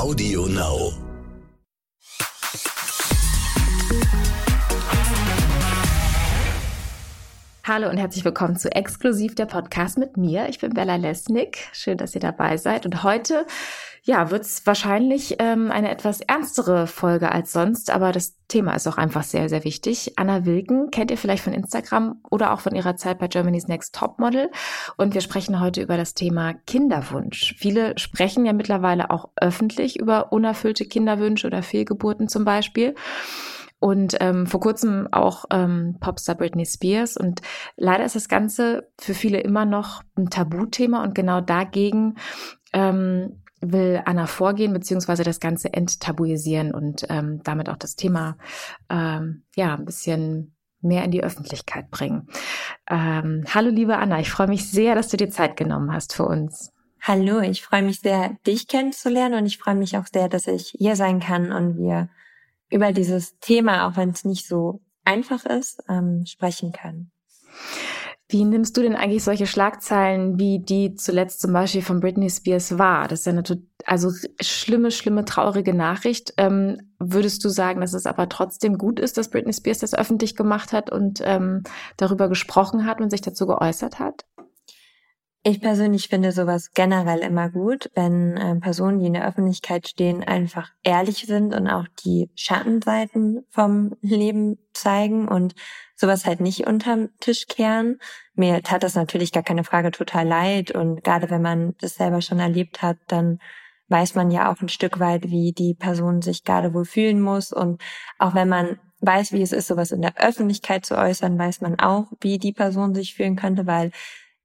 Audio Now. Hallo und herzlich willkommen zu Exklusiv der Podcast mit mir. Ich bin Bella Lesnick. Schön, dass ihr dabei seid. Und heute, ja, wird es wahrscheinlich ähm, eine etwas ernstere Folge als sonst, aber das Thema ist auch einfach sehr, sehr wichtig. Anna Wilken kennt ihr vielleicht von Instagram oder auch von ihrer Zeit bei Germany's Next Topmodel. Und wir sprechen heute über das Thema Kinderwunsch. Viele sprechen ja mittlerweile auch öffentlich über unerfüllte Kinderwünsche oder Fehlgeburten zum Beispiel und ähm, vor kurzem auch ähm, Popstar Britney Spears. Und leider ist das Ganze für viele immer noch ein Tabuthema und genau dagegen ähm, will Anna vorgehen, beziehungsweise das Ganze enttabuisieren und ähm, damit auch das Thema ähm, ja ein bisschen mehr in die Öffentlichkeit bringen. Ähm, hallo liebe Anna, ich freue mich sehr, dass du dir Zeit genommen hast für uns. Hallo, ich freue mich sehr, dich kennenzulernen und ich freue mich auch sehr, dass ich hier sein kann und wir über dieses Thema, auch wenn es nicht so einfach ist, ähm, sprechen können. Wie nimmst du denn eigentlich solche Schlagzeilen, wie die zuletzt zum Beispiel von Britney Spears war? Das ist ja eine also schlimme, schlimme, traurige Nachricht. Ähm, würdest du sagen, dass es aber trotzdem gut ist, dass Britney Spears das öffentlich gemacht hat und ähm, darüber gesprochen hat und sich dazu geäußert hat? Ich persönlich finde sowas generell immer gut, wenn äh, Personen, die in der Öffentlichkeit stehen, einfach ehrlich sind und auch die Schattenseiten vom Leben zeigen und sowas halt nicht unterm Tisch kehren. Mir tat das natürlich gar keine Frage total leid und gerade wenn man das selber schon erlebt hat, dann weiß man ja auch ein Stück weit, wie die Person sich gerade wohl fühlen muss und auch wenn man weiß, wie es ist, sowas in der Öffentlichkeit zu äußern, weiß man auch, wie die Person sich fühlen könnte, weil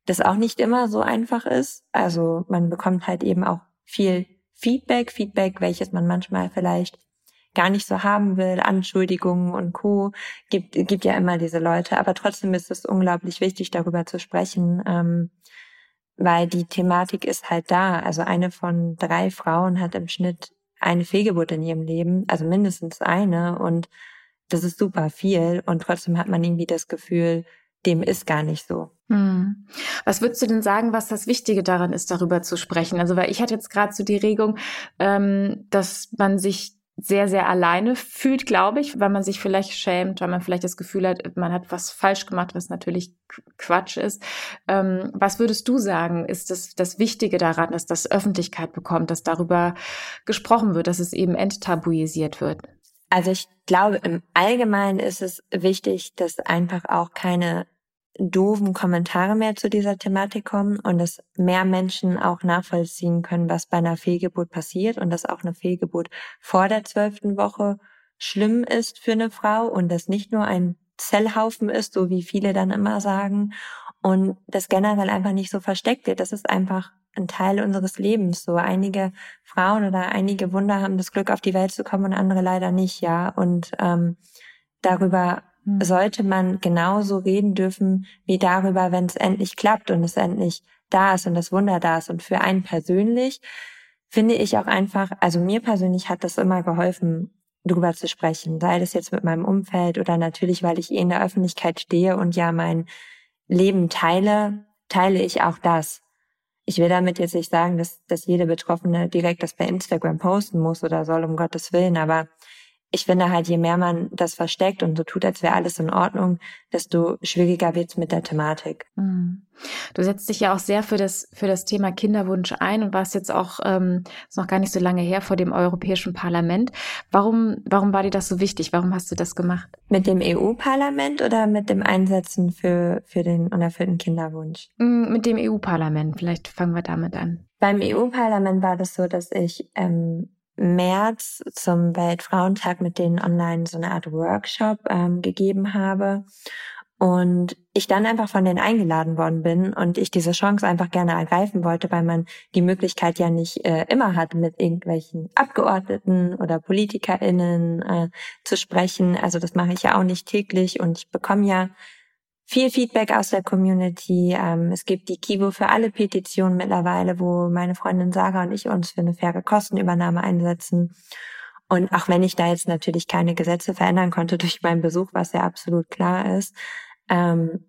das auch nicht immer so einfach ist. Also man bekommt halt eben auch viel Feedback, Feedback, welches man manchmal vielleicht gar nicht so haben will, Anschuldigungen und Co. gibt, gibt ja immer diese Leute. Aber trotzdem ist es unglaublich wichtig, darüber zu sprechen, ähm, weil die Thematik ist halt da. Also eine von drei Frauen hat im Schnitt eine Fehlgeburt in ihrem Leben, also mindestens eine. Und das ist super viel. Und trotzdem hat man irgendwie das Gefühl, dem ist gar nicht so. Hm. Was würdest du denn sagen, was das Wichtige daran ist, darüber zu sprechen? Also, weil ich hatte jetzt gerade so die Regung, ähm, dass man sich sehr, sehr alleine fühlt, glaube ich, weil man sich vielleicht schämt, weil man vielleicht das Gefühl hat, man hat was falsch gemacht, was natürlich Quatsch ist. Ähm, was würdest du sagen, ist das, das Wichtige daran, dass das Öffentlichkeit bekommt, dass darüber gesprochen wird, dass es eben enttabuisiert wird? Also ich glaube, im Allgemeinen ist es wichtig, dass einfach auch keine doofen Kommentare mehr zu dieser Thematik kommen und dass mehr Menschen auch nachvollziehen können, was bei einer Fehlgeburt passiert und dass auch eine Fehlgeburt vor der zwölften Woche schlimm ist für eine Frau und das nicht nur ein Zellhaufen ist, so wie viele dann immer sagen und das generell einfach nicht so versteckt wird. Das ist einfach ein Teil unseres Lebens. So einige Frauen oder einige Wunder haben das Glück, auf die Welt zu kommen und andere leider nicht, ja. Und ähm, darüber. Sollte man genauso reden dürfen wie darüber, wenn es endlich klappt und es endlich da ist und das Wunder da ist. Und für einen persönlich finde ich auch einfach, also mir persönlich hat das immer geholfen, drüber zu sprechen, sei das jetzt mit meinem Umfeld oder natürlich, weil ich eh in der Öffentlichkeit stehe und ja mein Leben teile, teile ich auch das. Ich will damit jetzt nicht sagen, dass, dass jede Betroffene direkt das bei Instagram posten muss oder soll, um Gottes Willen, aber ich finde halt, je mehr man das versteckt und so tut, als wäre alles in Ordnung, desto schwieriger wird's mit der Thematik. Mhm. Du setzt dich ja auch sehr für das, für das Thema Kinderwunsch ein und warst jetzt auch, ähm, ist noch gar nicht so lange her, vor dem Europäischen Parlament. Warum, warum war dir das so wichtig? Warum hast du das gemacht? Mit dem EU-Parlament oder mit dem Einsetzen für, für den unerfüllten Kinderwunsch? Mm, mit dem EU-Parlament. Vielleicht fangen wir damit an. Beim EU-Parlament war das so, dass ich ähm, März zum Weltfrauentag mit denen online so eine Art Workshop ähm, gegeben habe. Und ich dann einfach von denen eingeladen worden bin und ich diese Chance einfach gerne ergreifen wollte, weil man die Möglichkeit ja nicht äh, immer hat, mit irgendwelchen Abgeordneten oder PolitikerInnen äh, zu sprechen. Also das mache ich ja auch nicht täglich und ich bekomme ja viel Feedback aus der Community. Ähm, es gibt die Kivo für alle Petitionen mittlerweile, wo meine Freundin Sarah und ich uns für eine faire Kostenübernahme einsetzen. Und auch wenn ich da jetzt natürlich keine Gesetze verändern konnte durch meinen Besuch, was ja absolut klar ist, ähm,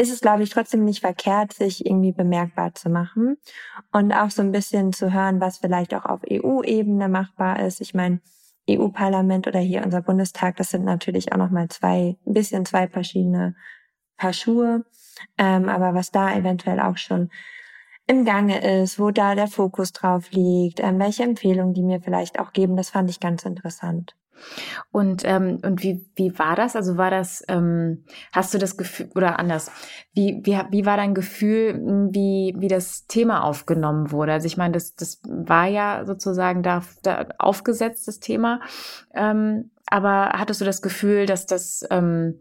ist es, glaube ich, trotzdem nicht verkehrt, sich irgendwie bemerkbar zu machen und auch so ein bisschen zu hören, was vielleicht auch auf EU-Ebene machbar ist. Ich meine, EU-Parlament oder hier unser Bundestag, das sind natürlich auch nochmal zwei, ein bisschen zwei verschiedene Paar Schuhe. Ähm, aber was da eventuell auch schon im Gange ist, wo da der Fokus drauf liegt, ähm, welche Empfehlungen die mir vielleicht auch geben, das fand ich ganz interessant. Und, ähm, und wie, wie war das? Also war das, ähm, hast du das Gefühl, oder anders, wie, wie, wie war dein Gefühl, hm, wie, wie das Thema aufgenommen wurde? Also ich meine, das, das war ja sozusagen da, da aufgesetzt, das Thema. Ähm, aber hattest du das Gefühl, dass das, ähm,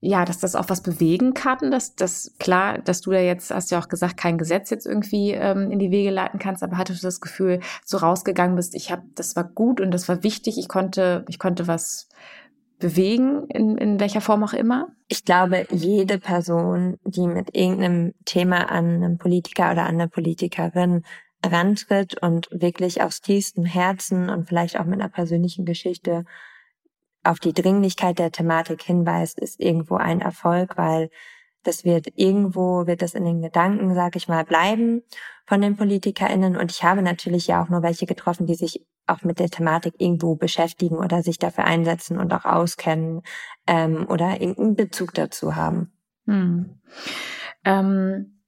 ja, dass das auch was bewegen kann, dass das klar, dass du da jetzt, hast ja auch gesagt, kein Gesetz jetzt irgendwie ähm, in die Wege leiten kannst, aber hattest du das Gefühl, so rausgegangen bist, ich habe, das war gut und das war wichtig, ich konnte, ich konnte was bewegen, in, in welcher Form auch immer? Ich glaube, jede Person, die mit irgendeinem Thema an einen Politiker oder an eine Politikerin rantritt und wirklich aus tiefstem Herzen und vielleicht auch mit einer persönlichen Geschichte auf die Dringlichkeit der Thematik hinweist, ist irgendwo ein Erfolg, weil das wird irgendwo, wird das in den Gedanken, sag ich mal, bleiben von den PolitikerInnen. Und ich habe natürlich ja auch nur welche getroffen, die sich auch mit der Thematik irgendwo beschäftigen oder sich dafür einsetzen und auch auskennen ähm, oder irgendeinen Bezug dazu haben. Hm. Ähm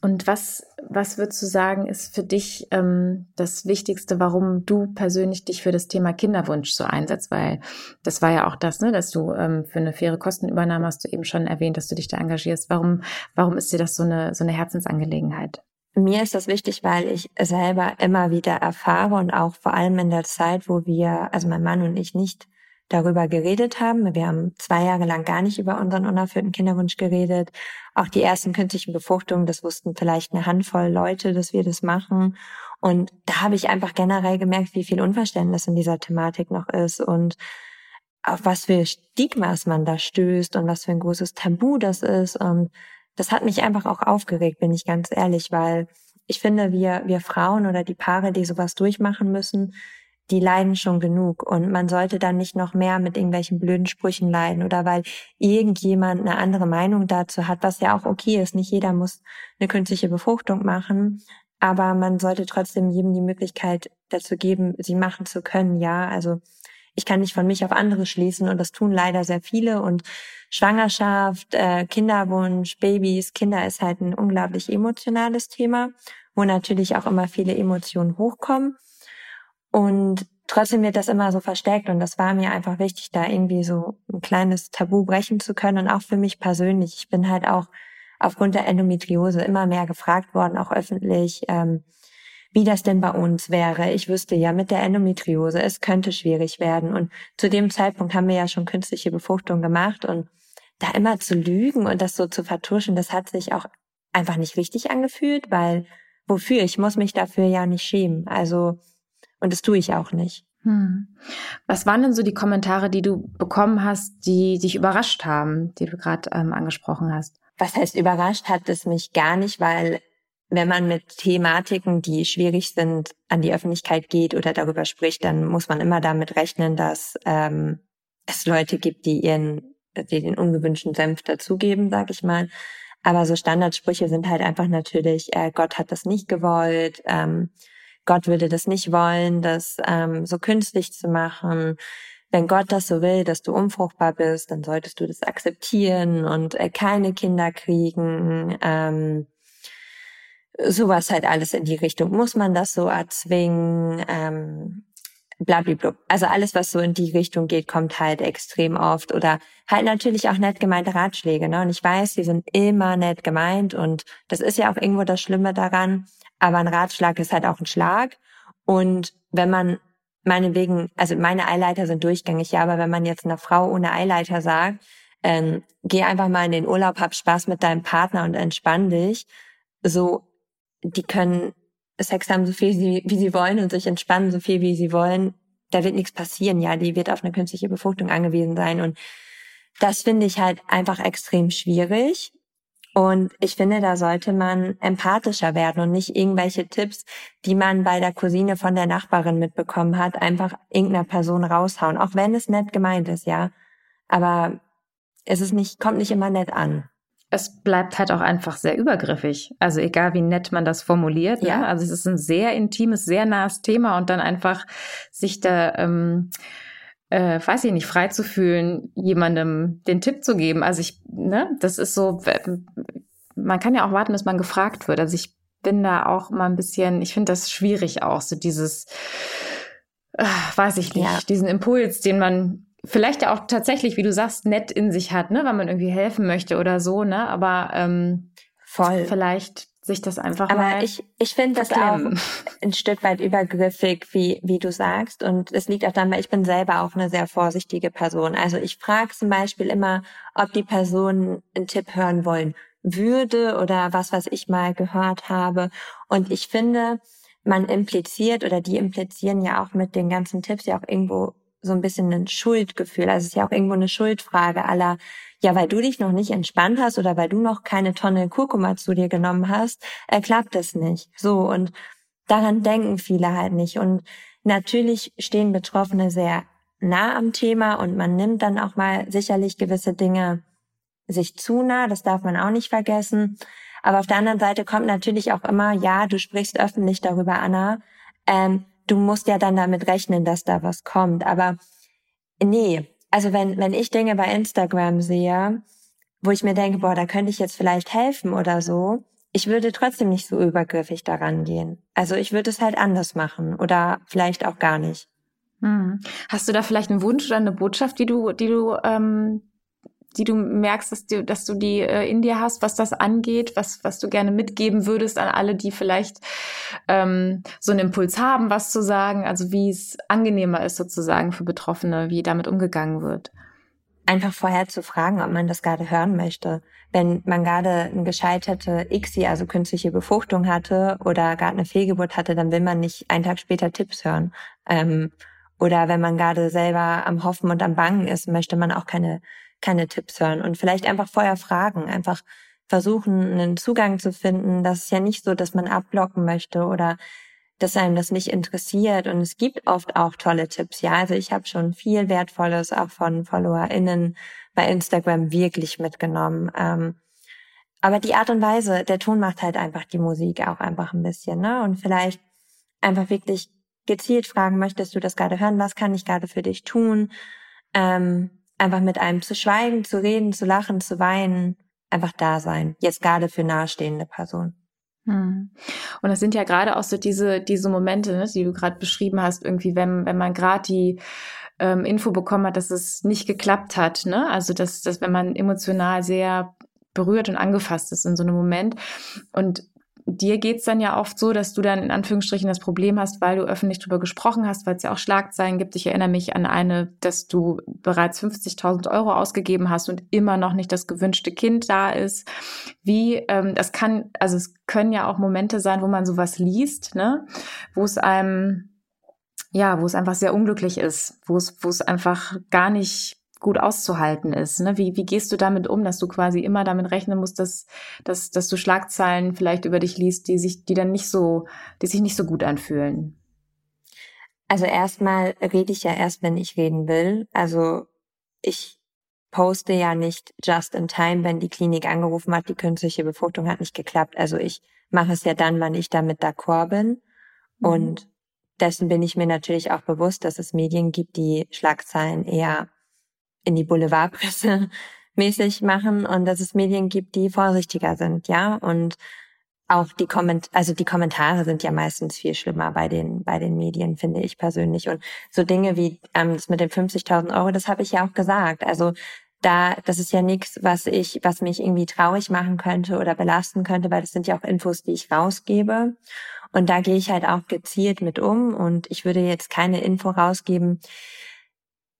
und was, was würdest du sagen, ist für dich ähm, das Wichtigste, warum du persönlich dich für das Thema Kinderwunsch so einsetzt? Weil das war ja auch das, ne, dass du ähm, für eine faire Kostenübernahme hast du eben schon erwähnt, dass du dich da engagierst. Warum, warum ist dir das so eine, so eine Herzensangelegenheit? Mir ist das wichtig, weil ich selber immer wieder erfahre und auch vor allem in der Zeit, wo wir, also mein Mann und ich nicht darüber geredet haben. Wir haben zwei Jahre lang gar nicht über unseren unerfüllten Kinderwunsch geredet. Auch die ersten künstlichen Befruchtungen, das wussten vielleicht eine Handvoll Leute, dass wir das machen. Und da habe ich einfach generell gemerkt, wie viel Unverständnis in dieser Thematik noch ist und auf was für Stigmas man da stößt und was für ein großes Tabu das ist. Und das hat mich einfach auch aufgeregt, bin ich ganz ehrlich, weil ich finde, wir, wir Frauen oder die Paare, die sowas durchmachen müssen, die leiden schon genug und man sollte dann nicht noch mehr mit irgendwelchen blöden Sprüchen leiden oder weil irgendjemand eine andere Meinung dazu hat, was ja auch okay ist. Nicht jeder muss eine künstliche Befruchtung machen, aber man sollte trotzdem jedem die Möglichkeit dazu geben, sie machen zu können. Ja, also ich kann nicht von mich auf andere schließen und das tun leider sehr viele und Schwangerschaft, äh, Kinderwunsch, Babys, Kinder ist halt ein unglaublich emotionales Thema, wo natürlich auch immer viele Emotionen hochkommen. Und trotzdem wird das immer so versteckt und das war mir einfach wichtig, da irgendwie so ein kleines Tabu brechen zu können und auch für mich persönlich. Ich bin halt auch aufgrund der Endometriose immer mehr gefragt worden, auch öffentlich, ähm, wie das denn bei uns wäre. Ich wüsste ja mit der Endometriose, es könnte schwierig werden. Und zu dem Zeitpunkt haben wir ja schon künstliche Befruchtung gemacht und da immer zu lügen und das so zu vertuschen, das hat sich auch einfach nicht richtig angefühlt, weil wofür? Ich muss mich dafür ja nicht schämen. Also und das tue ich auch nicht. Hm. Was waren denn so die Kommentare, die du bekommen hast, die dich überrascht haben, die du gerade ähm, angesprochen hast? Was heißt überrascht hat es mich gar nicht, weil wenn man mit Thematiken, die schwierig sind, an die Öffentlichkeit geht oder darüber spricht, dann muss man immer damit rechnen, dass ähm, es Leute gibt, die ihren, die den ungewünschten Senf dazugeben, sag ich mal. Aber so Standardsprüche sind halt einfach natürlich, äh, Gott hat das nicht gewollt, ähm, Gott würde das nicht wollen, das ähm, so künstlich zu machen. Wenn Gott das so will, dass du unfruchtbar bist, dann solltest du das akzeptieren und äh, keine Kinder kriegen. Ähm, sowas halt alles in die Richtung. Muss man das so erzwingen? Ähm, blablabla. Also alles, was so in die Richtung geht, kommt halt extrem oft. Oder halt natürlich auch nett gemeinte Ratschläge. Ne? Und ich weiß, die sind immer nett gemeint und das ist ja auch irgendwo das Schlimme daran. Aber ein Ratschlag ist halt auch ein Schlag. Und wenn man meinetwegen, also meine Eileiter sind durchgängig, ja, aber wenn man jetzt einer Frau ohne Eileiter sagt, ähm, geh einfach mal in den Urlaub, hab Spaß mit deinem Partner und entspann dich, so, die können Sex haben so viel wie, wie sie wollen und sich entspannen so viel wie sie wollen. Da wird nichts passieren, ja, die wird auf eine künstliche Befruchtung angewiesen sein und das finde ich halt einfach extrem schwierig. Und ich finde, da sollte man empathischer werden und nicht irgendwelche Tipps, die man bei der Cousine von der Nachbarin mitbekommen hat, einfach irgendeiner Person raushauen, auch wenn es nett gemeint ist, ja. Aber es ist nicht, kommt nicht immer nett an. es bleibt halt auch einfach sehr übergriffig. Also egal wie nett man das formuliert. Ne? Ja. Ne? Also es ist ein sehr intimes, sehr nahes Thema und dann einfach sich da, ähm, äh, weiß ich nicht, frei zu fühlen, jemandem den Tipp zu geben. Also ich, ne, das ist so, man kann ja auch warten, bis man gefragt wird. Also ich bin da auch mal ein bisschen, ich finde das schwierig auch, so dieses, äh, weiß ich nicht, ja. diesen Impuls, den man vielleicht ja auch tatsächlich, wie du sagst, nett in sich hat, ne, weil man irgendwie helfen möchte oder so, ne, aber ähm, voll vielleicht sich das einfach aber mal ich ich finde das auch ein Stück weit übergriffig wie wie du sagst. Und es liegt auch daran weil ich bin selber auch eine sehr vorsichtige Person. Also ich frage zum Beispiel immer ob die Person einen Tipp hören wollen würde oder was was ich mal gehört habe. Und ich finde man impliziert oder die implizieren ja auch mit den ganzen Tipps ja auch irgendwo so ein bisschen ein Schuldgefühl. Also es ist ja auch irgendwo eine Schuldfrage aller, ja, weil du dich noch nicht entspannt hast oder weil du noch keine Tonne Kurkuma zu dir genommen hast, äh, klappt es nicht. So, und daran denken viele halt nicht. Und natürlich stehen Betroffene sehr nah am Thema und man nimmt dann auch mal sicherlich gewisse Dinge sich zu nah, das darf man auch nicht vergessen. Aber auf der anderen Seite kommt natürlich auch immer, ja, du sprichst öffentlich darüber, Anna. Ähm, du musst ja dann damit rechnen, dass da was kommt. Aber nee, also wenn, wenn ich Dinge bei Instagram sehe, wo ich mir denke, boah, da könnte ich jetzt vielleicht helfen oder so, ich würde trotzdem nicht so übergriffig daran gehen. Also ich würde es halt anders machen oder vielleicht auch gar nicht. Hm. Hast du da vielleicht einen Wunsch oder eine Botschaft, die du, die du ähm, die du merkst, dass du, dass du die äh, in dir hast, was das angeht, was, was du gerne mitgeben würdest an alle, die vielleicht ähm, so einen Impuls haben, was zu sagen, also wie es angenehmer ist sozusagen für Betroffene, wie damit umgegangen wird? Einfach vorher zu fragen, ob man das gerade hören möchte. Wenn man gerade eine gescheiterte ICSI, also künstliche Befruchtung hatte oder gerade eine Fehlgeburt hatte, dann will man nicht einen Tag später Tipps hören. Ähm, oder wenn man gerade selber am Hoffen und am Bangen ist, möchte man auch keine keine Tipps hören und vielleicht einfach vorher fragen, einfach versuchen, einen Zugang zu finden. Das ist ja nicht so, dass man abblocken möchte oder dass einem das nicht interessiert. Und es gibt oft auch tolle Tipps. Ja, also ich habe schon viel Wertvolles auch von FollowerInnen bei Instagram wirklich mitgenommen. Ähm, aber die Art und Weise, der Ton macht halt einfach die Musik auch einfach ein bisschen, ne? Und vielleicht einfach wirklich gezielt fragen, möchtest du das gerade hören? Was kann ich gerade für dich tun? Ähm, einfach mit einem zu schweigen, zu reden, zu lachen, zu weinen, einfach da sein. Jetzt gerade für nahestehende Personen. Hm. Und das sind ja gerade auch so diese, diese Momente, ne, die du gerade beschrieben hast, irgendwie, wenn, wenn man gerade die ähm, Info bekommen hat, dass es nicht geklappt hat, ne? Also dass, dass wenn man emotional sehr berührt und angefasst ist in so einem Moment. Und dir geht's dann ja oft so, dass du dann in Anführungsstrichen das Problem hast, weil du öffentlich drüber gesprochen hast, weil es ja auch Schlagzeilen gibt. Ich erinnere mich an eine, dass du bereits 50.000 Euro ausgegeben hast und immer noch nicht das gewünschte Kind da ist. Wie, ähm, das kann, also es können ja auch Momente sein, wo man sowas liest, ne, wo es einem ja, wo es einfach sehr unglücklich ist, wo es, wo es einfach gar nicht gut auszuhalten ist. Ne? Wie, wie gehst du damit um, dass du quasi immer damit rechnen musst, dass, dass, dass du Schlagzeilen vielleicht über dich liest, die sich, die dann nicht so, die sich nicht so gut anfühlen? Also erstmal rede ich ja erst, wenn ich reden will. Also ich poste ja nicht just in time, wenn die Klinik angerufen hat, die künstliche Befruchtung hat nicht geklappt. Also ich mache es ja dann, wann ich damit d'accord bin. Mhm. Und dessen bin ich mir natürlich auch bewusst, dass es Medien gibt, die Schlagzeilen eher in die Boulevardpresse mäßig machen und dass es Medien gibt, die vorsichtiger sind, ja. Und auch die Komment also die Kommentare sind ja meistens viel schlimmer bei den bei den Medien finde ich persönlich und so Dinge wie ähm, das mit den 50.000 Euro das habe ich ja auch gesagt also da das ist ja nichts was ich was mich irgendwie traurig machen könnte oder belasten könnte weil das sind ja auch Infos die ich rausgebe und da gehe ich halt auch gezielt mit um und ich würde jetzt keine Info rausgeben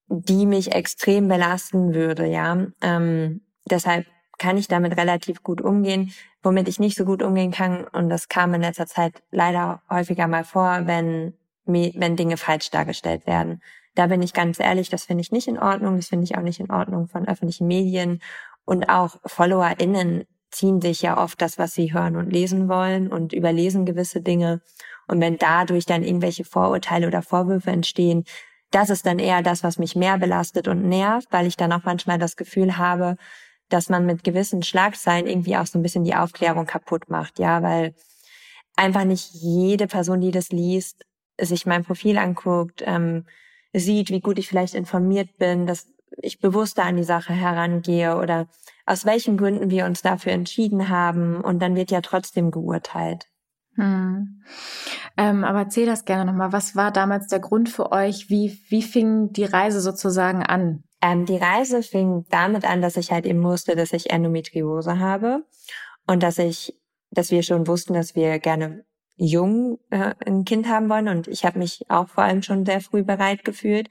die mich extrem belasten würde, ja. Ähm, deshalb kann ich damit relativ gut umgehen. Womit ich nicht so gut umgehen kann, und das kam in letzter Zeit leider häufiger mal vor, wenn, wenn Dinge falsch dargestellt werden. Da bin ich ganz ehrlich, das finde ich nicht in Ordnung. Das finde ich auch nicht in Ordnung von öffentlichen Medien. Und auch FollowerInnen ziehen sich ja oft das, was sie hören und lesen wollen und überlesen gewisse Dinge. Und wenn dadurch dann irgendwelche Vorurteile oder Vorwürfe entstehen, das ist dann eher das, was mich mehr belastet und nervt, weil ich dann auch manchmal das Gefühl habe, dass man mit gewissen Schlagzeilen irgendwie auch so ein bisschen die Aufklärung kaputt macht, ja, weil einfach nicht jede Person, die das liest, sich mein Profil anguckt, ähm, sieht, wie gut ich vielleicht informiert bin, dass ich bewusster an die Sache herangehe oder aus welchen Gründen wir uns dafür entschieden haben und dann wird ja trotzdem geurteilt. Hm. Ähm, aber erzähl das gerne nochmal. Was war damals der Grund für euch? Wie, wie fing die Reise sozusagen an? Ähm, die Reise fing damit an, dass ich halt eben wusste, dass ich Endometriose habe und dass ich, dass wir schon wussten, dass wir gerne jung äh, ein Kind haben wollen und ich habe mich auch vor allem schon sehr früh bereit gefühlt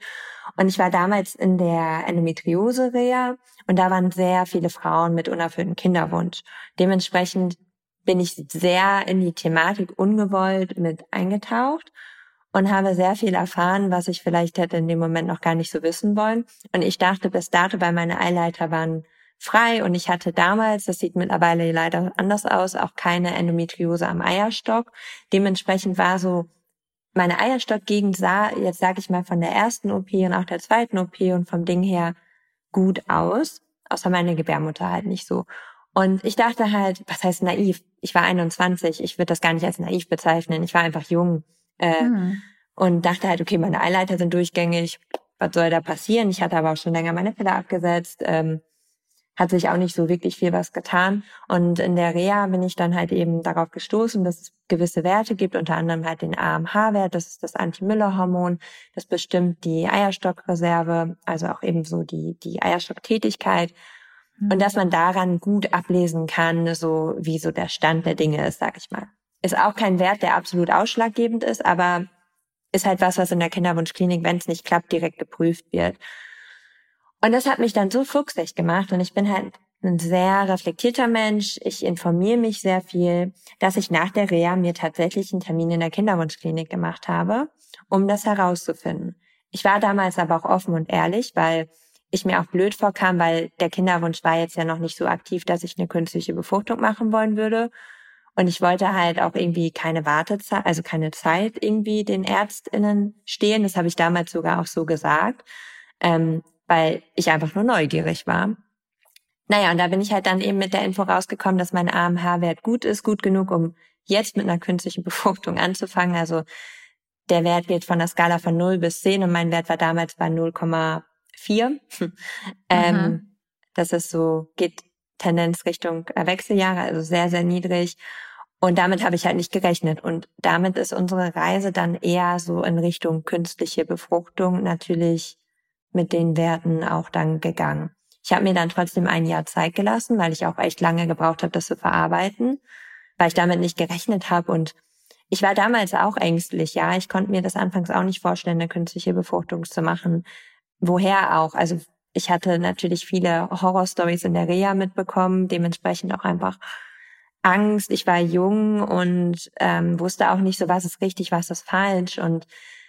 und ich war damals in der Endometriose-Reha und da waren sehr viele Frauen mit unerfülltem Kinderwunsch. Dementsprechend bin ich sehr in die Thematik ungewollt mit eingetaucht und habe sehr viel erfahren, was ich vielleicht hätte in dem Moment noch gar nicht so wissen wollen. Und ich dachte bis dato, weil meine Eileiter waren frei und ich hatte damals, das sieht mittlerweile leider anders aus, auch keine Endometriose am Eierstock. Dementsprechend war so meine Eierstockgegend sah jetzt sage ich mal von der ersten OP und auch der zweiten OP und vom Ding her gut aus, außer meine Gebärmutter halt nicht so. Und ich dachte halt, was heißt naiv? Ich war 21, ich würde das gar nicht als naiv bezeichnen. Ich war einfach jung äh, hm. und dachte halt, okay, meine Eileiter sind durchgängig, was soll da passieren? Ich hatte aber auch schon länger meine Pille abgesetzt, ähm, hat sich auch nicht so wirklich viel was getan. Und in der Reha bin ich dann halt eben darauf gestoßen, dass es gewisse Werte gibt, unter anderem halt den AMH-Wert, das ist das Anti-Müller-Hormon, das bestimmt die Eierstockreserve, also auch eben so die, die Eierstocktätigkeit und dass man daran gut ablesen kann, so wie so der Stand der Dinge ist, sag ich mal. Ist auch kein Wert, der absolut ausschlaggebend ist, aber ist halt was, was in der Kinderwunschklinik, wenn es nicht klappt, direkt geprüft wird. Und das hat mich dann so fuchsig gemacht und ich bin halt ein sehr reflektierter Mensch. Ich informiere mich sehr viel, dass ich nach der Reha mir tatsächlich einen Termin in der Kinderwunschklinik gemacht habe, um das herauszufinden. Ich war damals aber auch offen und ehrlich, weil ich mir auch blöd vorkam, weil der Kinderwunsch war jetzt ja noch nicht so aktiv, dass ich eine künstliche Befruchtung machen wollen würde. Und ich wollte halt auch irgendwie keine Wartezeit, also keine Zeit irgendwie den ÄrztInnen stehen. Das habe ich damals sogar auch so gesagt, ähm, weil ich einfach nur neugierig war. Naja, und da bin ich halt dann eben mit der Info rausgekommen, dass mein AMH-Wert gut ist, gut genug, um jetzt mit einer künstlichen Befruchtung anzufangen. Also der Wert geht von der Skala von 0 bis 10 und mein Wert war damals bei 0, vier. ähm, das ist so, geht Tendenz Richtung Wechseljahre, also sehr, sehr niedrig. Und damit habe ich halt nicht gerechnet. Und damit ist unsere Reise dann eher so in Richtung künstliche Befruchtung natürlich mit den Werten auch dann gegangen. Ich habe mir dann trotzdem ein Jahr Zeit gelassen, weil ich auch echt lange gebraucht habe, das zu verarbeiten, weil ich damit nicht gerechnet habe. Und ich war damals auch ängstlich, ja. Ich konnte mir das anfangs auch nicht vorstellen, eine künstliche Befruchtung zu machen woher auch. Also ich hatte natürlich viele Horrorstories in der Reha mitbekommen, dementsprechend auch einfach Angst. Ich war jung und ähm, wusste auch nicht so, was ist richtig, was ist falsch. Und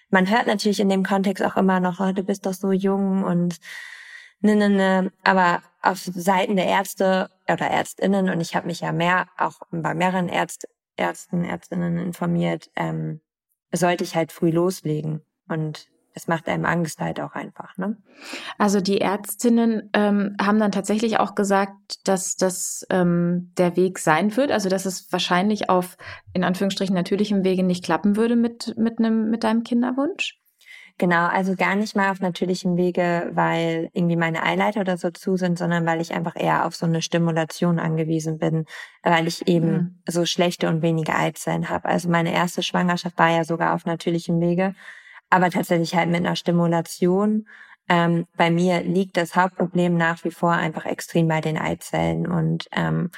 man hört natürlich in dem Kontext auch immer noch, oh, du bist doch so jung und ne, ne, ne. Aber auf Seiten der Ärzte oder Ärztinnen, und ich habe mich ja mehr auch bei mehreren Ärzt, Ärzten, Ärztinnen informiert, ähm, sollte ich halt früh loslegen. Und es macht einem Angst halt auch einfach. Ne? Also die Ärztinnen ähm, haben dann tatsächlich auch gesagt, dass das ähm, der Weg sein wird, also dass es wahrscheinlich auf in Anführungsstrichen natürlichem Wege nicht klappen würde mit mit einem mit deinem Kinderwunsch. Genau, also gar nicht mal auf natürlichem Wege, weil irgendwie meine Eileiter oder so zu sind, sondern weil ich einfach eher auf so eine Stimulation angewiesen bin, weil ich eben mhm. so schlechte und wenige Eizellen habe. Also meine erste Schwangerschaft war ja sogar auf natürlichem Wege aber tatsächlich halt mit einer Stimulation. Ähm, bei mir liegt das Hauptproblem nach wie vor einfach extrem bei den Eizellen und ähm,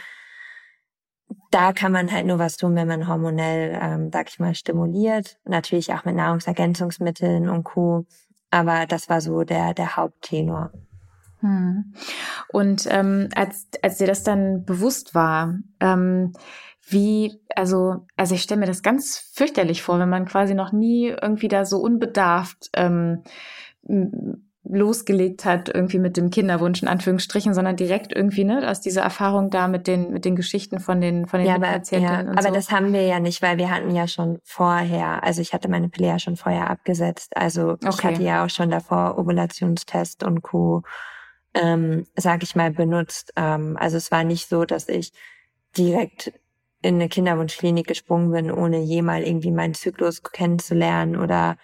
da kann man halt nur was tun, wenn man hormonell, ähm, sag ich mal, stimuliert. Natürlich auch mit Nahrungsergänzungsmitteln und Co. Aber das war so der, der Haupttenor. Hm. Und ähm, als, als dir das dann bewusst war, ähm, wie, also, also ich stelle mir das ganz fürchterlich vor, wenn man quasi noch nie irgendwie da so unbedarft ähm, losgelegt hat, irgendwie mit dem Kinderwunsch in Anführungsstrichen, sondern direkt irgendwie, ne, aus dieser Erfahrung da mit den, mit den Geschichten von den, von den ja, Patienten. Ja, aber so. das haben wir ja nicht, weil wir hatten ja schon vorher, also ich hatte meine Pille ja schon vorher abgesetzt. Also okay. ich hatte ja auch schon davor Ovulationstest und Co. ähm, sag ich mal, benutzt. Ähm, also es war nicht so, dass ich direkt in eine Kinderwunschklinik gesprungen bin, ohne jemals irgendwie meinen Zyklus kennenzulernen oder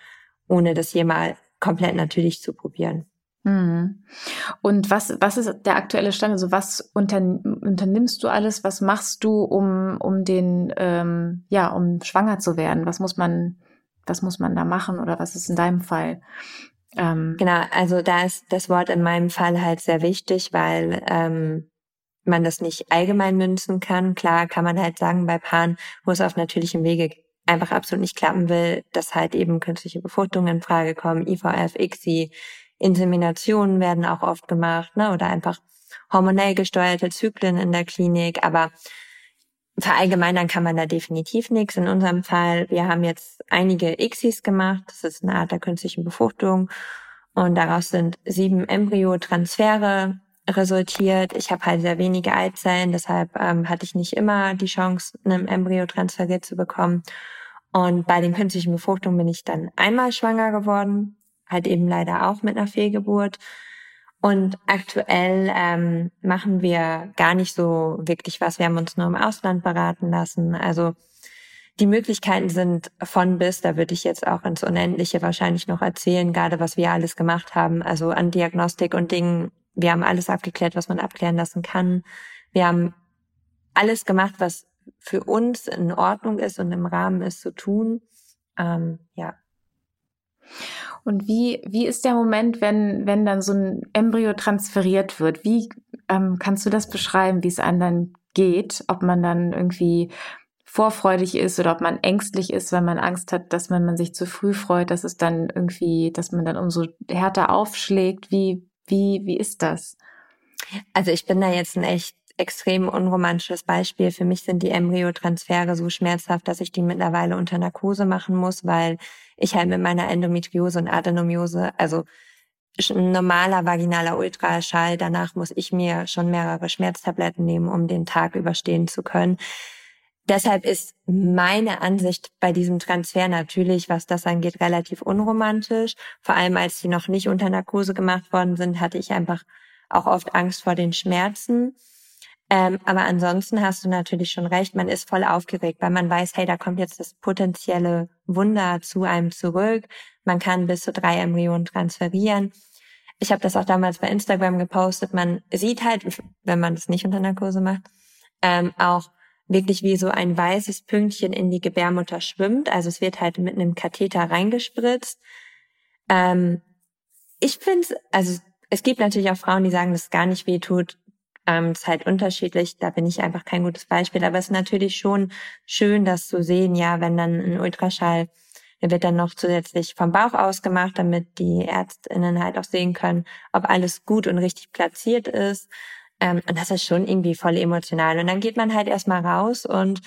ohne das jemals komplett natürlich zu probieren. Hm. Und was, was ist der aktuelle Stand? Also was unter, unternimmst du alles? Was machst du, um, um den, ähm, ja, um schwanger zu werden? Was muss man, was muss man da machen oder was ist in deinem Fall? Ähm, genau, also da ist das Wort in meinem Fall halt sehr wichtig, weil ähm, man das nicht allgemein münzen kann. Klar kann man halt sagen, bei Paaren, wo es auf natürlichem Wege einfach absolut nicht klappen will, dass halt eben künstliche Befruchtungen in Frage kommen, IVF, ICSI, Inseminationen werden auch oft gemacht, ne, oder einfach hormonell gesteuerte Zyklen in der Klinik, aber verallgemeinern kann man da definitiv nichts. In unserem Fall, wir haben jetzt einige ICSIs gemacht, das ist eine Art der künstlichen Befruchtung und daraus sind sieben Embryotransfere resultiert. Ich habe halt sehr wenige Eizellen, deshalb ähm, hatte ich nicht immer die Chance, einen Embryo transferiert zu bekommen. Und bei den künstlichen Befruchtungen bin ich dann einmal schwanger geworden, halt eben leider auch mit einer Fehlgeburt. Und aktuell ähm, machen wir gar nicht so wirklich was. Wir haben uns nur im Ausland beraten lassen. Also die Möglichkeiten sind von bis, da würde ich jetzt auch ins Unendliche wahrscheinlich noch erzählen, gerade was wir alles gemacht haben, also an Diagnostik und Dingen, wir haben alles abgeklärt, was man abklären lassen kann. Wir haben alles gemacht, was für uns in Ordnung ist und im Rahmen ist zu tun. Ähm, ja. Und wie, wie ist der Moment, wenn, wenn dann so ein Embryo transferiert wird? Wie ähm, kannst du das beschreiben, wie es einem dann geht? Ob man dann irgendwie vorfreudig ist oder ob man ängstlich ist, weil man Angst hat, dass man, man sich zu früh freut, dass es dann irgendwie, dass man dann umso härter aufschlägt. Wie, wie, wie ist das? Also ich bin da jetzt ein echt extrem unromantisches Beispiel. Für mich sind die Embryotransfere so schmerzhaft, dass ich die mittlerweile unter Narkose machen muss, weil ich halt mit meiner Endometriose und Adenomiose, also normaler vaginaler Ultraschall, danach muss ich mir schon mehrere Schmerztabletten nehmen, um den Tag überstehen zu können. Deshalb ist meine Ansicht bei diesem Transfer natürlich, was das angeht, relativ unromantisch. Vor allem als die noch nicht unter Narkose gemacht worden sind, hatte ich einfach auch oft Angst vor den Schmerzen. Ähm, aber ansonsten hast du natürlich schon recht, man ist voll aufgeregt, weil man weiß, hey, da kommt jetzt das potenzielle Wunder zu einem zurück. Man kann bis zu drei Embryonen transferieren. Ich habe das auch damals bei Instagram gepostet. Man sieht halt, wenn man das nicht unter Narkose macht, ähm, auch wirklich wie so ein weißes Pünktchen in die Gebärmutter schwimmt. Also es wird halt mit einem Katheter reingespritzt. Ähm, ich finde, also es gibt natürlich auch Frauen, die sagen, dass es gar nicht weh tut. Ähm, ist halt unterschiedlich. Da bin ich einfach kein gutes Beispiel. Aber es ist natürlich schon schön, das zu sehen. Ja, wenn dann ein Ultraschall, der wird dann noch zusätzlich vom Bauch aus gemacht, damit die Ärztinnen halt auch sehen können, ob alles gut und richtig platziert ist. Ähm, und das ist schon irgendwie voll emotional. Und dann geht man halt erstmal raus und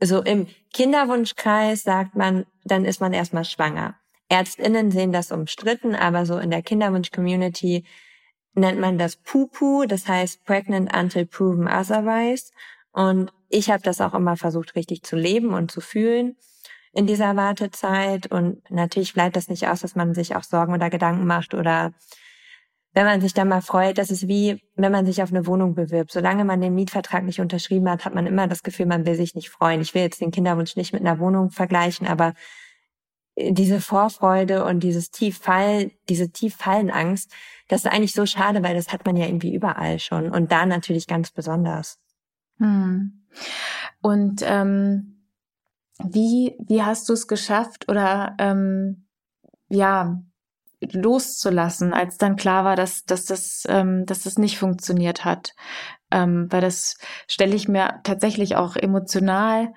so im Kinderwunschkreis sagt man, dann ist man erstmal schwanger. Ärztinnen sehen das umstritten, aber so in der Kinderwunsch-Community nennt man das Pupu, das heißt Pregnant Until Proven Otherwise. Und ich habe das auch immer versucht, richtig zu leben und zu fühlen in dieser Wartezeit. Und natürlich bleibt das nicht aus, dass man sich auch Sorgen oder Gedanken macht oder wenn man sich dann mal freut, das ist wie, wenn man sich auf eine Wohnung bewirbt. Solange man den Mietvertrag nicht unterschrieben hat, hat man immer das Gefühl, man will sich nicht freuen. Ich will jetzt den Kinderwunsch nicht mit einer Wohnung vergleichen, aber äh, diese Vorfreude und dieses Tieffall, diese Tieffallenangst, das ist eigentlich so schade, weil das hat man ja irgendwie überall schon und da natürlich ganz besonders. Hm. Und ähm, wie wie hast du es geschafft oder ähm, ja loszulassen, als dann klar war, dass, dass, das, ähm, dass das nicht funktioniert hat. Ähm, weil das stelle ich mir tatsächlich auch emotional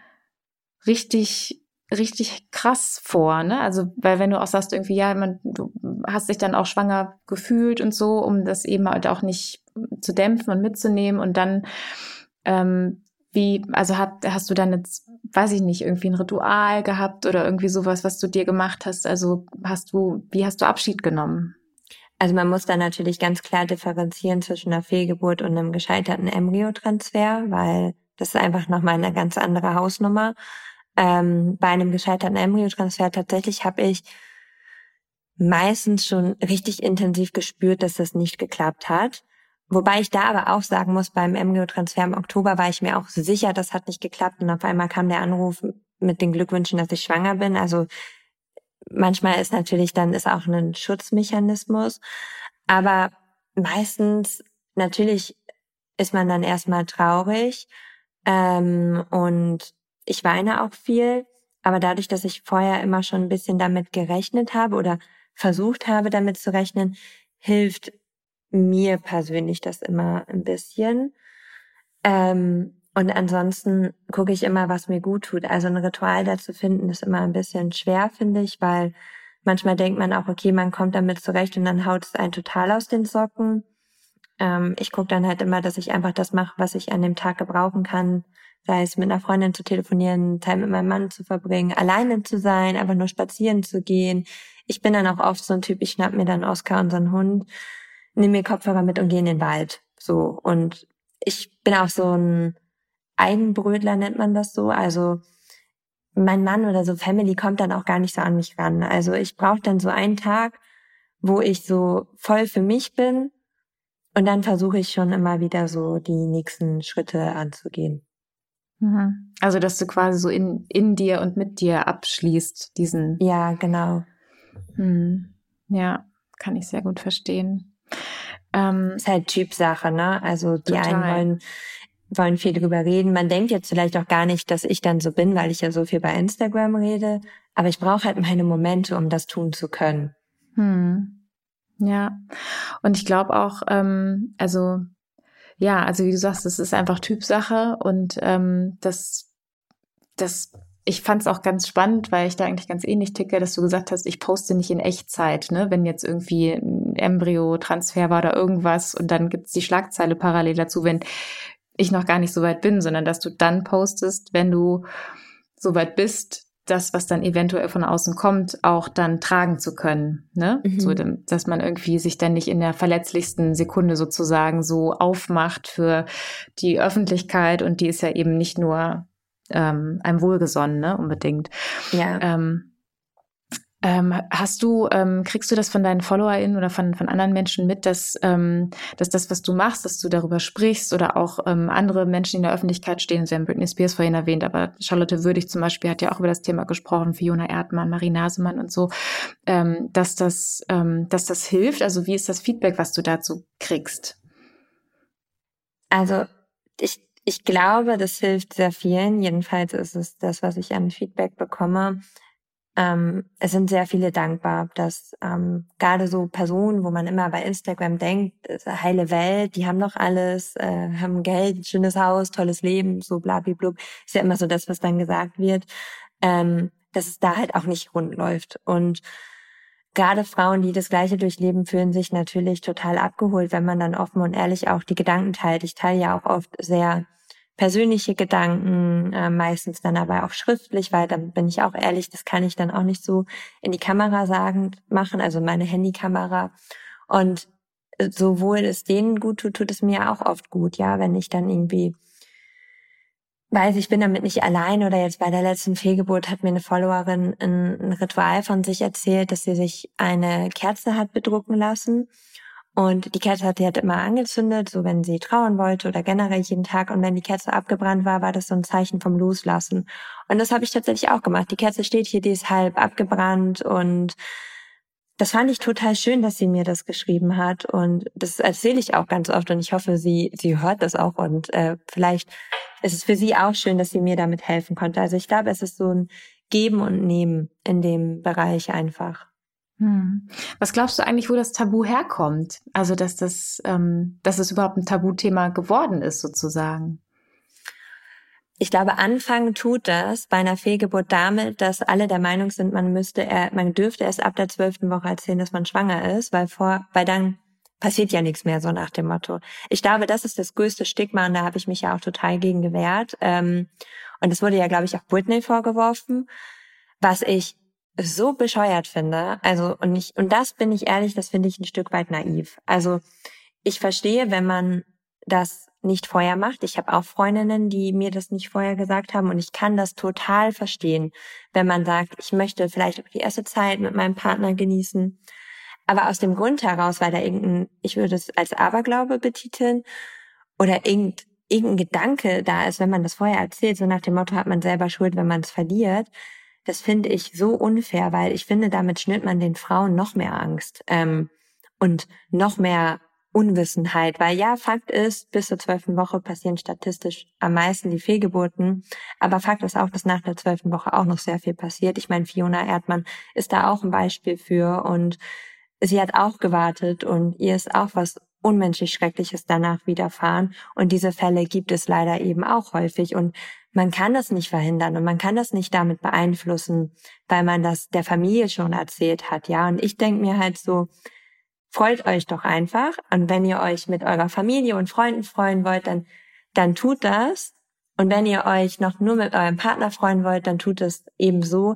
richtig richtig krass vor, ne? Also, weil wenn du auch sagst, irgendwie, ja, man, du hast dich dann auch schwanger gefühlt und so, um das eben halt auch nicht zu dämpfen und mitzunehmen und dann ähm, wie, also hat, hast du dann jetzt, weiß ich nicht, irgendwie ein Ritual gehabt oder irgendwie sowas, was du dir gemacht hast? Also hast du, wie hast du Abschied genommen? Also man muss da natürlich ganz klar differenzieren zwischen einer Fehlgeburt und einem gescheiterten Embryotransfer, weil das ist einfach nochmal eine ganz andere Hausnummer. Ähm, bei einem gescheiterten Embryotransfer tatsächlich habe ich meistens schon richtig intensiv gespürt, dass das nicht geklappt hat. Wobei ich da aber auch sagen muss, beim Embryo-Transfer im Oktober war ich mir auch sicher, das hat nicht geklappt. Und auf einmal kam der Anruf mit den Glückwünschen, dass ich schwanger bin. Also manchmal ist natürlich dann ist auch ein Schutzmechanismus. Aber meistens, natürlich ist man dann erstmal traurig. Ähm, und ich weine auch viel. Aber dadurch, dass ich vorher immer schon ein bisschen damit gerechnet habe oder versucht habe, damit zu rechnen, hilft mir persönlich das immer ein bisschen. Ähm, und ansonsten gucke ich immer, was mir gut tut. Also ein Ritual dazu finden ist immer ein bisschen schwer, finde ich, weil manchmal denkt man auch, okay, man kommt damit zurecht und dann haut es einen total aus den Socken. Ähm, ich gucke dann halt immer, dass ich einfach das mache, was ich an dem Tag gebrauchen kann. Sei es mit einer Freundin zu telefonieren, Zeit mit meinem Mann zu verbringen, alleine zu sein, einfach nur spazieren zu gehen. Ich bin dann auch oft so ein Typ, ich schnapp mir dann Oscar, unseren Hund, nehme mir Kopfhörer mit und gehe in den Wald. So. Und ich bin auch so ein Eigenbrötler, nennt man das so. Also mein Mann oder so Family kommt dann auch gar nicht so an mich ran. Also ich brauche dann so einen Tag, wo ich so voll für mich bin und dann versuche ich schon immer wieder so die nächsten Schritte anzugehen. Mhm. Also dass du quasi so in, in dir und mit dir abschließt, diesen. Ja, genau. Hm. Ja, kann ich sehr gut verstehen. Ähm, ist halt Typsache, ne? Also die total. einen wollen, wollen viel drüber reden. Man denkt jetzt vielleicht auch gar nicht, dass ich dann so bin, weil ich ja so viel bei Instagram rede. Aber ich brauche halt meine Momente, um das tun zu können. Hm. Ja. Und ich glaube auch, ähm, also ja, also wie du sagst, das ist einfach Typsache und ähm, das, das ich fand es auch ganz spannend, weil ich da eigentlich ganz ähnlich ticke, dass du gesagt hast, ich poste nicht in Echtzeit, ne? Wenn jetzt irgendwie ein Embryo-Transfer war oder irgendwas und dann gibt's die Schlagzeile parallel dazu, wenn ich noch gar nicht so weit bin, sondern dass du dann postest, wenn du so weit bist, das, was dann eventuell von außen kommt, auch dann tragen zu können. Ne? Mhm. So, dass man irgendwie sich dann nicht in der verletzlichsten Sekunde sozusagen so aufmacht für die Öffentlichkeit und die ist ja eben nicht nur ähm, einem wohlgesonnen, ne, unbedingt. Ja. Ähm, ähm, hast du, ähm, kriegst du das von deinen FollowerInnen oder von, von anderen Menschen mit, dass, ähm, dass das, was du machst, dass du darüber sprichst oder auch ähm, andere Menschen, die in der Öffentlichkeit stehen, sie haben Britney Spears vorhin erwähnt, aber Charlotte Würdig zum Beispiel hat ja auch über das Thema gesprochen, Fiona Erdmann, Marie Nasemann und so, ähm, dass das, ähm, dass das hilft. Also wie ist das Feedback, was du dazu kriegst? Also ich ich glaube, das hilft sehr vielen. Jedenfalls ist es das, was ich an Feedback bekomme. Ähm, es sind sehr viele dankbar, dass ähm, gerade so Personen, wo man immer bei Instagram denkt, heile Welt, die haben doch alles, äh, haben Geld, schönes Haus, tolles Leben, so blablablub, ist ja immer so das, was dann gesagt wird, ähm, dass es da halt auch nicht rund läuft. Und gerade Frauen, die das Gleiche durchleben, fühlen sich natürlich total abgeholt, wenn man dann offen und ehrlich auch die Gedanken teilt. Ich teile ja auch oft sehr persönliche Gedanken, äh, meistens dann aber auch schriftlich, weil dann bin ich auch ehrlich, das kann ich dann auch nicht so in die Kamera sagen, machen, also meine Handykamera. Und sowohl es denen gut tut, tut es mir auch oft gut, ja, wenn ich dann irgendwie weiß, ich bin damit nicht allein oder jetzt bei der letzten Fehlgeburt hat mir eine Followerin ein, ein Ritual von sich erzählt, dass sie sich eine Kerze hat bedrucken lassen und die Kerze hat sie halt immer angezündet, so wenn sie trauen wollte oder generell jeden Tag. Und wenn die Kerze abgebrannt war, war das so ein Zeichen vom Loslassen. Und das habe ich tatsächlich auch gemacht. Die Kerze steht hier, die ist halb abgebrannt und das fand ich total schön, dass sie mir das geschrieben hat und das erzähle ich auch ganz oft und ich hoffe, sie sie hört das auch und äh, vielleicht ist es für sie auch schön, dass sie mir damit helfen konnte. Also ich glaube, es ist so ein Geben und Nehmen in dem Bereich einfach. Hm. Was glaubst du eigentlich, wo das Tabu herkommt? Also, dass das, ähm, dass es überhaupt ein Tabuthema geworden ist, sozusagen? Ich glaube, anfangen tut das bei einer Fehlgeburt damit, dass alle der Meinung sind, man müsste, man dürfte erst ab der zwölften Woche erzählen, dass man schwanger ist, weil vor, weil dann passiert ja nichts mehr, so nach dem Motto. Ich glaube, das ist das größte Stigma und da habe ich mich ja auch total gegen gewehrt. Ähm, und es wurde ja, glaube ich, auch Britney vorgeworfen, was ich so bescheuert finde. Also, und ich, und das bin ich ehrlich, das finde ich ein Stück weit naiv. Also, ich verstehe, wenn man das nicht vorher macht. Ich habe auch Freundinnen, die mir das nicht vorher gesagt haben und ich kann das total verstehen, wenn man sagt, ich möchte vielleicht die erste Zeit mit meinem Partner genießen, aber aus dem Grund heraus, weil da irgendein, ich würde es als Aberglaube betiteln oder irgend, irgendein Gedanke da ist, wenn man das vorher erzählt, so nach dem Motto hat man selber Schuld, wenn man es verliert. Das finde ich so unfair, weil ich finde, damit schnürt man den Frauen noch mehr Angst ähm, und noch mehr Unwissenheit, weil ja, Fakt ist, bis zur zwölften Woche passieren statistisch am meisten die Fehlgeburten, aber Fakt ist auch, dass nach der zwölften Woche auch noch sehr viel passiert. Ich meine, Fiona Erdmann ist da auch ein Beispiel für und sie hat auch gewartet und ihr ist auch was unmenschlich Schreckliches danach widerfahren und diese Fälle gibt es leider eben auch häufig und man kann das nicht verhindern und man kann das nicht damit beeinflussen, weil man das der Familie schon erzählt hat, ja. Und ich denke mir halt so, freut euch doch einfach. Und wenn ihr euch mit eurer Familie und Freunden freuen wollt, dann, dann tut das. Und wenn ihr euch noch nur mit eurem Partner freuen wollt, dann tut es ebenso,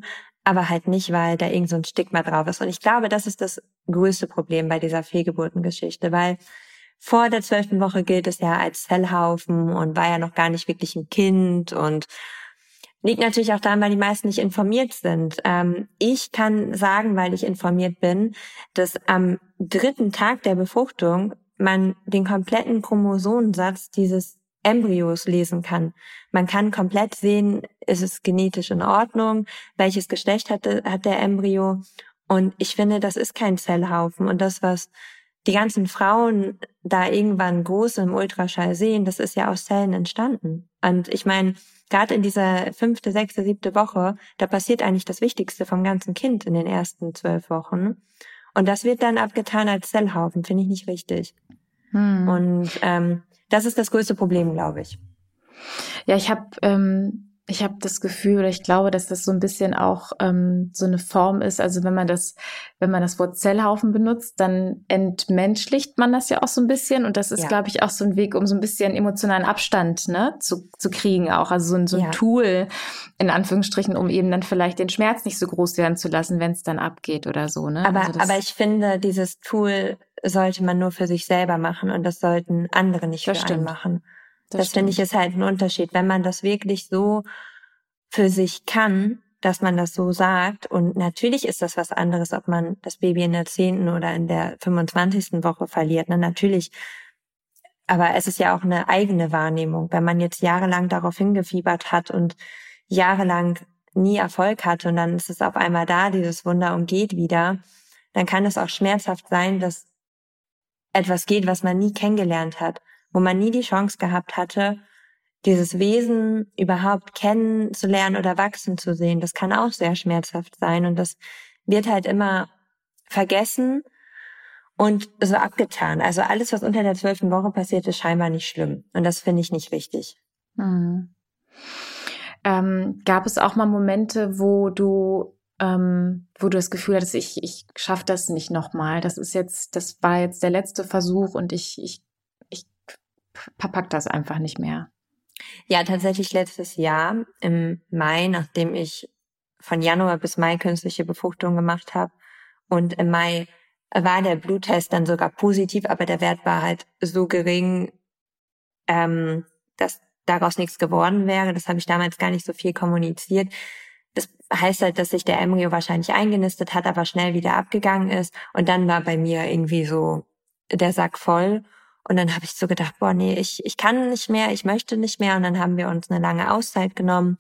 aber halt nicht, weil da irgend so ein Stigma drauf ist. Und ich glaube, das ist das größte Problem bei dieser Fehlgeburtengeschichte, weil vor der zwölften Woche gilt es ja als Zellhaufen und war ja noch gar nicht wirklich ein Kind und Liegt natürlich auch daran, weil die meisten nicht informiert sind. Ähm, ich kann sagen, weil ich informiert bin, dass am dritten Tag der Befruchtung man den kompletten Chromosomensatz dieses Embryos lesen kann. Man kann komplett sehen, ist es genetisch in Ordnung, welches Geschlecht hat, hat der Embryo. Und ich finde, das ist kein Zellhaufen. Und das, was die ganzen Frauen da irgendwann groß im Ultraschall sehen, das ist ja aus Zellen entstanden. Und ich meine, gerade in dieser fünfte, sechste, siebte Woche, da passiert eigentlich das Wichtigste vom ganzen Kind in den ersten zwölf Wochen. Und das wird dann abgetan als Zellhaufen, finde ich nicht richtig. Hm. Und ähm, das ist das größte Problem, glaube ich. Ja, ich habe ähm, ich habe das Gefühl oder ich glaube, dass das so ein bisschen auch ähm, so eine Form ist. Also wenn man das, wenn man das Wort Zellhaufen benutzt, dann entmenschlicht man das ja auch so ein bisschen. Und das ist, ja. glaube ich, auch so ein Weg, um so ein bisschen emotionalen Abstand ne, zu, zu kriegen auch. Also so ein, so ein ja. Tool, in Anführungsstrichen, um eben dann vielleicht den Schmerz nicht so groß werden zu lassen, wenn es dann abgeht oder so. Ne? Aber, also aber ich finde, dieses Tool sollte man nur für sich selber machen und das sollten andere nicht das für stimmt. einen machen. Das, das finde ich ist halt ein Unterschied. Wenn man das wirklich so für sich kann, dass man das so sagt. Und natürlich ist das was anderes, ob man das Baby in der zehnten oder in der 25. Woche verliert. Ne? Natürlich. Aber es ist ja auch eine eigene Wahrnehmung. Wenn man jetzt jahrelang darauf hingefiebert hat und jahrelang nie Erfolg hatte und dann ist es auf einmal da, dieses Wunder und geht wieder, dann kann es auch schmerzhaft sein, dass etwas geht, was man nie kennengelernt hat wo man nie die Chance gehabt hatte, dieses Wesen überhaupt kennenzulernen oder wachsen zu sehen. Das kann auch sehr schmerzhaft sein und das wird halt immer vergessen und so abgetan. Also alles, was unter der zwölften Woche passiert, ist scheinbar nicht schlimm. Und das finde ich nicht richtig. Mhm. Ähm, gab es auch mal Momente, wo du ähm, wo du das Gefühl hattest, ich, ich schaffe das nicht nochmal. Das ist jetzt, das war jetzt der letzte Versuch und ich, ich verpackt das einfach nicht mehr. Ja, tatsächlich letztes Jahr im Mai, nachdem ich von Januar bis Mai künstliche Befruchtung gemacht habe und im Mai war der Bluttest dann sogar positiv, aber der Wert war halt so gering, ähm, dass daraus nichts geworden wäre. Das habe ich damals gar nicht so viel kommuniziert. Das heißt halt, dass sich der Embryo wahrscheinlich eingenistet hat, aber schnell wieder abgegangen ist. Und dann war bei mir irgendwie so der Sack voll. Und dann habe ich so gedacht, boah, nee, ich, ich kann nicht mehr, ich möchte nicht mehr. Und dann haben wir uns eine lange Auszeit genommen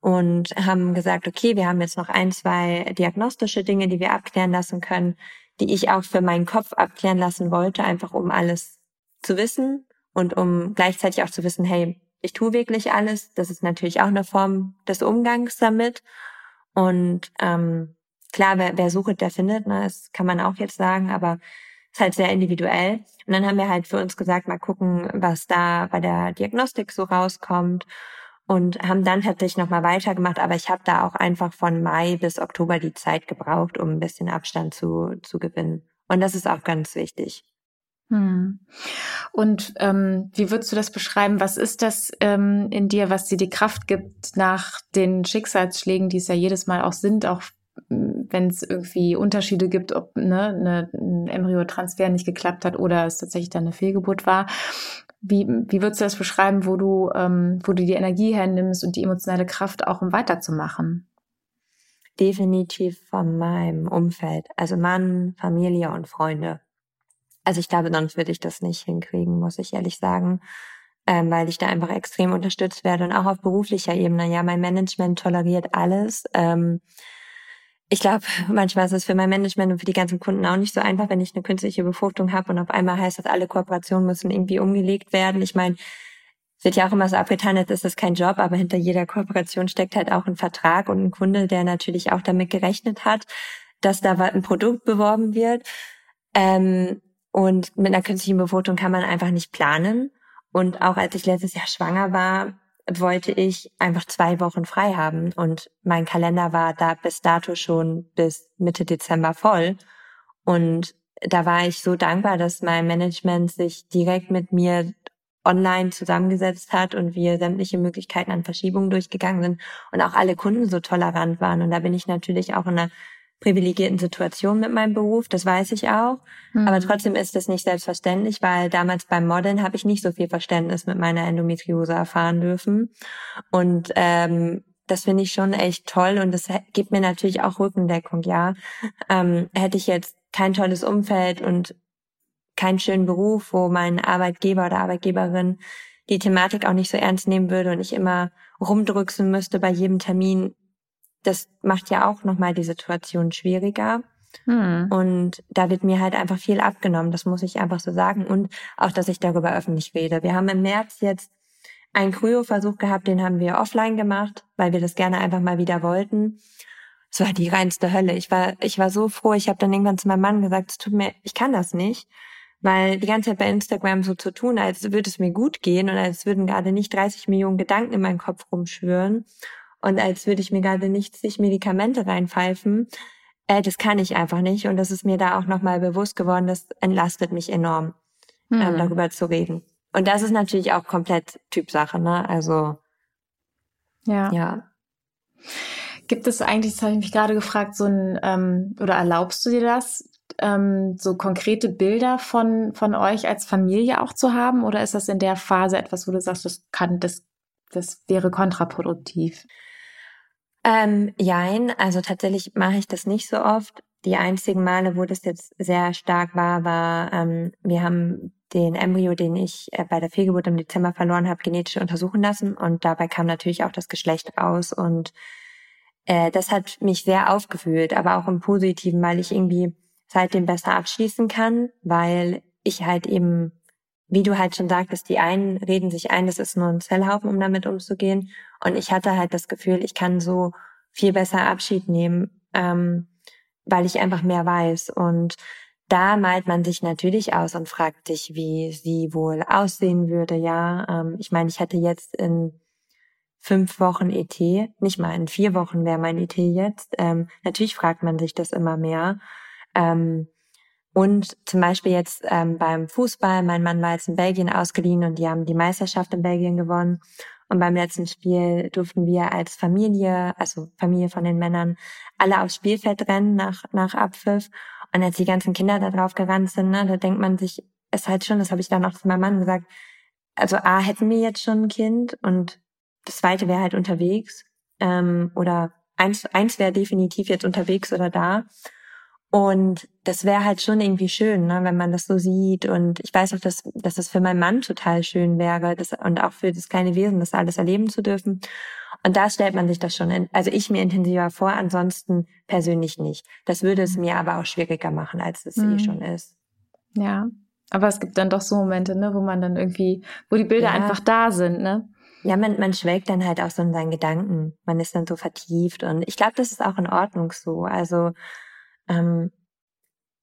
und haben gesagt, okay, wir haben jetzt noch ein, zwei diagnostische Dinge, die wir abklären lassen können, die ich auch für meinen Kopf abklären lassen wollte, einfach um alles zu wissen und um gleichzeitig auch zu wissen, hey, ich tue wirklich alles. Das ist natürlich auch eine Form des Umgangs damit. Und ähm, klar, wer, wer sucht, der findet, ne? das kann man auch jetzt sagen, aber ist halt sehr individuell. Und dann haben wir halt für uns gesagt, mal gucken, was da bei der Diagnostik so rauskommt und haben dann tatsächlich nochmal weitergemacht, aber ich habe da auch einfach von Mai bis Oktober die Zeit gebraucht, um ein bisschen Abstand zu, zu gewinnen. Und das ist auch ganz wichtig. Hm. Und ähm, wie würdest du das beschreiben? Was ist das ähm, in dir, was dir die Kraft gibt nach den Schicksalsschlägen, die es ja jedes Mal auch sind, auch wenn es irgendwie Unterschiede gibt, ob ne, ne, ein Embryotransfer nicht geklappt hat oder es tatsächlich dann eine Fehlgeburt war. Wie, wie würdest du das beschreiben, wo du, ähm, wo du die Energie hernimmst und die emotionale Kraft auch, um weiterzumachen? Definitiv von meinem Umfeld. Also Mann, Familie und Freunde. Also ich glaube, sonst würde ich das nicht hinkriegen, muss ich ehrlich sagen, ähm, weil ich da einfach extrem unterstützt werde und auch auf beruflicher Ebene. Ja, mein Management toleriert alles. Ähm, ich glaube, manchmal ist es für mein Management und für die ganzen Kunden auch nicht so einfach, wenn ich eine künstliche Befruchtung habe und auf einmal heißt das, alle Kooperationen müssen irgendwie umgelegt werden. Ich meine, wird ja auch immer so abgetan, als ist das kein Job, aber hinter jeder Kooperation steckt halt auch ein Vertrag und ein Kunde, der natürlich auch damit gerechnet hat, dass da ein Produkt beworben wird. Ähm, und mit einer künstlichen Befruchtung kann man einfach nicht planen. Und auch als ich letztes Jahr schwanger war, wollte ich einfach zwei Wochen frei haben und mein Kalender war da bis dato schon bis Mitte Dezember voll. Und da war ich so dankbar, dass mein Management sich direkt mit mir online zusammengesetzt hat und wir sämtliche Möglichkeiten an Verschiebungen durchgegangen sind und auch alle Kunden so tolerant waren. Und da bin ich natürlich auch in einer privilegierten Situation mit meinem Beruf, das weiß ich auch. Mhm. Aber trotzdem ist das nicht selbstverständlich, weil damals beim Modeln habe ich nicht so viel Verständnis mit meiner Endometriose erfahren dürfen. Und ähm, das finde ich schon echt toll und das gibt mir natürlich auch Rückendeckung, ja. Ähm, hätte ich jetzt kein tolles Umfeld und keinen schönen Beruf, wo mein Arbeitgeber oder Arbeitgeberin die Thematik auch nicht so ernst nehmen würde und ich immer rumdrücksen müsste bei jedem Termin, das macht ja auch nochmal die Situation schwieriger. Hm. Und da wird mir halt einfach viel abgenommen, das muss ich einfach so sagen. Und auch, dass ich darüber öffentlich rede. Wir haben im März jetzt einen Kryo-Versuch gehabt, den haben wir offline gemacht, weil wir das gerne einfach mal wieder wollten. Es war die reinste Hölle. Ich war, ich war so froh. Ich habe dann irgendwann zu meinem Mann gesagt, es tut mir, ich kann das nicht, weil die ganze Zeit bei Instagram so zu tun, als würde es mir gut gehen und als würden gerade nicht 30 Millionen Gedanken in meinem Kopf rumschwören und als würde ich mir gerade nicht sich Medikamente reinpfeifen. Äh, das kann ich einfach nicht. Und das ist mir da auch nochmal bewusst geworden, das entlastet mich enorm, mhm. ähm, darüber zu reden. Und das ist natürlich auch komplett Typsache, ne? Also ja. ja. Gibt es eigentlich, das habe ich mich gerade gefragt, so ein, ähm, oder erlaubst du dir das, ähm, so konkrete Bilder von, von euch als Familie auch zu haben? Oder ist das in der Phase etwas, wo du sagst, das kann, das, das wäre kontraproduktiv? Ähm, jein, also tatsächlich mache ich das nicht so oft. Die einzigen Male, wo das jetzt sehr stark war, war, ähm, wir haben den Embryo, den ich äh, bei der Fehlgeburt im Dezember verloren habe, genetisch untersuchen lassen und dabei kam natürlich auch das Geschlecht raus und äh, das hat mich sehr aufgefühlt, aber auch im Positiven, weil ich irgendwie seitdem besser abschließen kann, weil ich halt eben wie du halt schon sagtest, die einen reden sich ein, das ist nur ein Zellhaufen, um damit umzugehen. Und ich hatte halt das Gefühl, ich kann so viel besser Abschied nehmen, ähm, weil ich einfach mehr weiß. Und da malt man sich natürlich aus und fragt sich, wie sie wohl aussehen würde. Ja, ähm, ich meine, ich hatte jetzt in fünf Wochen ET, nicht mal in vier Wochen wäre mein ET jetzt. Ähm, natürlich fragt man sich das immer mehr. Ähm, und zum Beispiel jetzt ähm, beim Fußball, mein Mann war jetzt in Belgien ausgeliehen und die haben die Meisterschaft in Belgien gewonnen. Und beim letzten Spiel durften wir als Familie, also Familie von den Männern, alle aufs Spielfeld rennen nach, nach Abpfiff. Und als die ganzen Kinder da drauf gerannt sind, ne, da denkt man sich, es halt schon, das habe ich dann auch zu meinem Mann gesagt, also A, hätten wir jetzt schon ein Kind und das zweite wäre halt unterwegs. Ähm, oder eins, eins wäre definitiv jetzt unterwegs oder da. Und das wäre halt schon irgendwie schön, ne, wenn man das so sieht. Und ich weiß auch, dass, dass das für meinen Mann total schön wäre das, und auch für das kleine Wesen, das alles erleben zu dürfen. Und da stellt man sich das schon, in, also ich mir intensiver vor, ansonsten persönlich nicht. Das würde es mir aber auch schwieriger machen, als es mhm. eh schon ist. Ja, aber es gibt dann doch so Momente, ne, wo man dann irgendwie, wo die Bilder ja. einfach da sind, ne? Ja, man, man schwelgt dann halt auch so in seinen Gedanken. Man ist dann so vertieft und ich glaube, das ist auch in Ordnung so. Also ähm,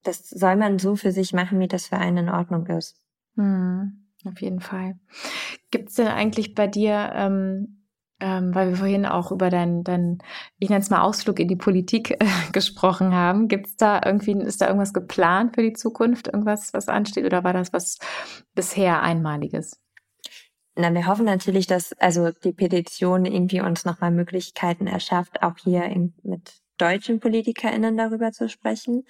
das soll man so für sich machen, wie das für einen in Ordnung ist. Hm, auf jeden Fall. Gibt es denn eigentlich bei dir, ähm, ähm, weil wir vorhin auch über deinen, dein, ich nenne es mal Ausflug in die Politik äh, gesprochen haben, gibt es da irgendwie, ist da irgendwas geplant für die Zukunft, irgendwas, was ansteht, oder war das was bisher Einmaliges? Na, wir hoffen natürlich, dass also die Petition irgendwie uns nochmal Möglichkeiten erschafft, auch hier in, mit deutschen PolitikerInnen darüber zu sprechen.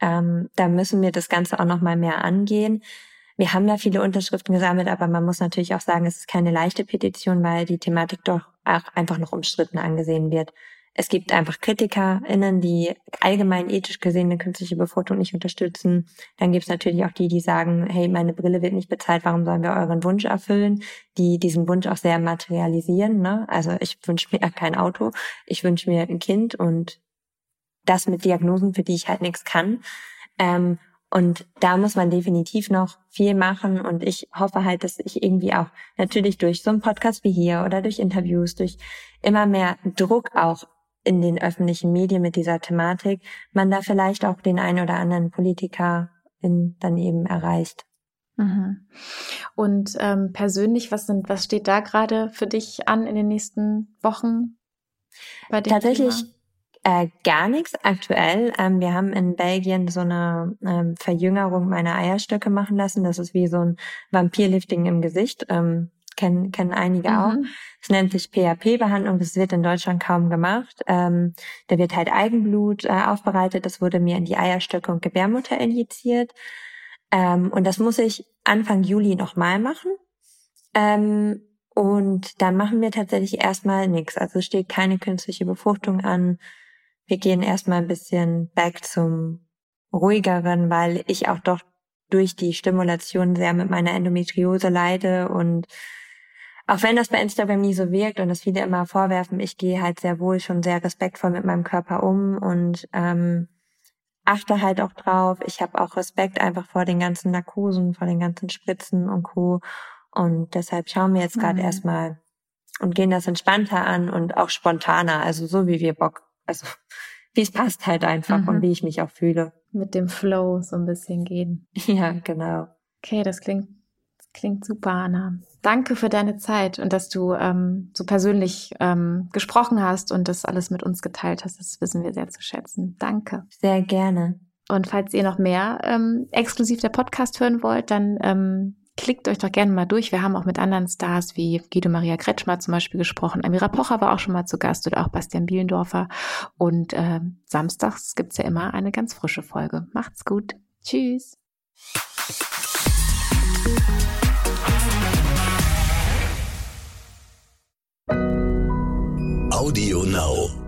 Ähm, da müssen wir das Ganze auch noch mal mehr angehen. wir haben da viele Unterschriften gesammelt, aber man muss natürlich auch sagen, es ist keine leichte Petition, weil die Thematik doch auch einfach noch umstritten angesehen wird. Es gibt einfach KritikerInnen, die allgemein ethisch gesehen eine künstliche Befruchtung nicht unterstützen. Dann gibt es natürlich auch die, die sagen, hey, meine Brille wird nicht bezahlt, warum sollen wir euren Wunsch erfüllen? Die diesen Wunsch auch sehr materialisieren. Ne? Also ich wünsche mir kein Auto, ich wünsche mir ein Kind und das mit Diagnosen, für die ich halt nichts kann. Ähm, und da muss man definitiv noch viel machen. Und ich hoffe halt, dass ich irgendwie auch natürlich durch so einen Podcast wie hier oder durch Interviews, durch immer mehr Druck auch in den öffentlichen Medien mit dieser Thematik, man da vielleicht auch den einen oder anderen Politiker in, dann eben erreicht. Mhm. Und ähm, persönlich, was sind, was steht da gerade für dich an in den nächsten Wochen? Bei dem Tatsächlich Thema? Äh, gar nichts aktuell. Ähm, wir haben in Belgien so eine ähm, Verjüngerung meiner Eierstöcke machen lassen. Das ist wie so ein Vampirlifting im Gesicht. Ähm, kennen, kennen einige mhm. auch. Es nennt sich PHP-Behandlung. Das wird in Deutschland kaum gemacht. Ähm, da wird halt Eigenblut äh, aufbereitet. Das wurde mir in die Eierstöcke und Gebärmutter injiziert. Ähm, und das muss ich Anfang Juli nochmal machen. Ähm, und dann machen wir tatsächlich erstmal nichts. Also steht keine künstliche Befruchtung an wir gehen erstmal ein bisschen back zum ruhigeren, weil ich auch doch durch die Stimulation sehr mit meiner Endometriose leide und auch wenn das bei Instagram nie so wirkt und das viele immer vorwerfen, ich gehe halt sehr wohl schon sehr respektvoll mit meinem Körper um und ähm, achte halt auch drauf. Ich habe auch Respekt einfach vor den ganzen Narkosen, vor den ganzen Spritzen und Co. Und deshalb schauen wir jetzt gerade mhm. erstmal und gehen das entspannter an und auch spontaner, also so wie wir Bock also wie es passt halt einfach mhm. und wie ich mich auch fühle. Mit dem Flow so ein bisschen gehen. Ja, genau. Okay, das klingt, das klingt super, Anna. Danke für deine Zeit und dass du ähm, so persönlich ähm, gesprochen hast und das alles mit uns geteilt hast. Das wissen wir sehr zu schätzen. Danke. Sehr gerne. Und falls ihr noch mehr ähm, exklusiv der Podcast hören wollt, dann ähm, Klickt euch doch gerne mal durch. Wir haben auch mit anderen Stars wie Guido Maria Kretschmer zum Beispiel gesprochen. Amira Pocher war auch schon mal zu Gast oder auch Bastian Bielendorfer. Und äh, samstags gibt's ja immer eine ganz frische Folge. Macht's gut. Tschüss. Audio Now.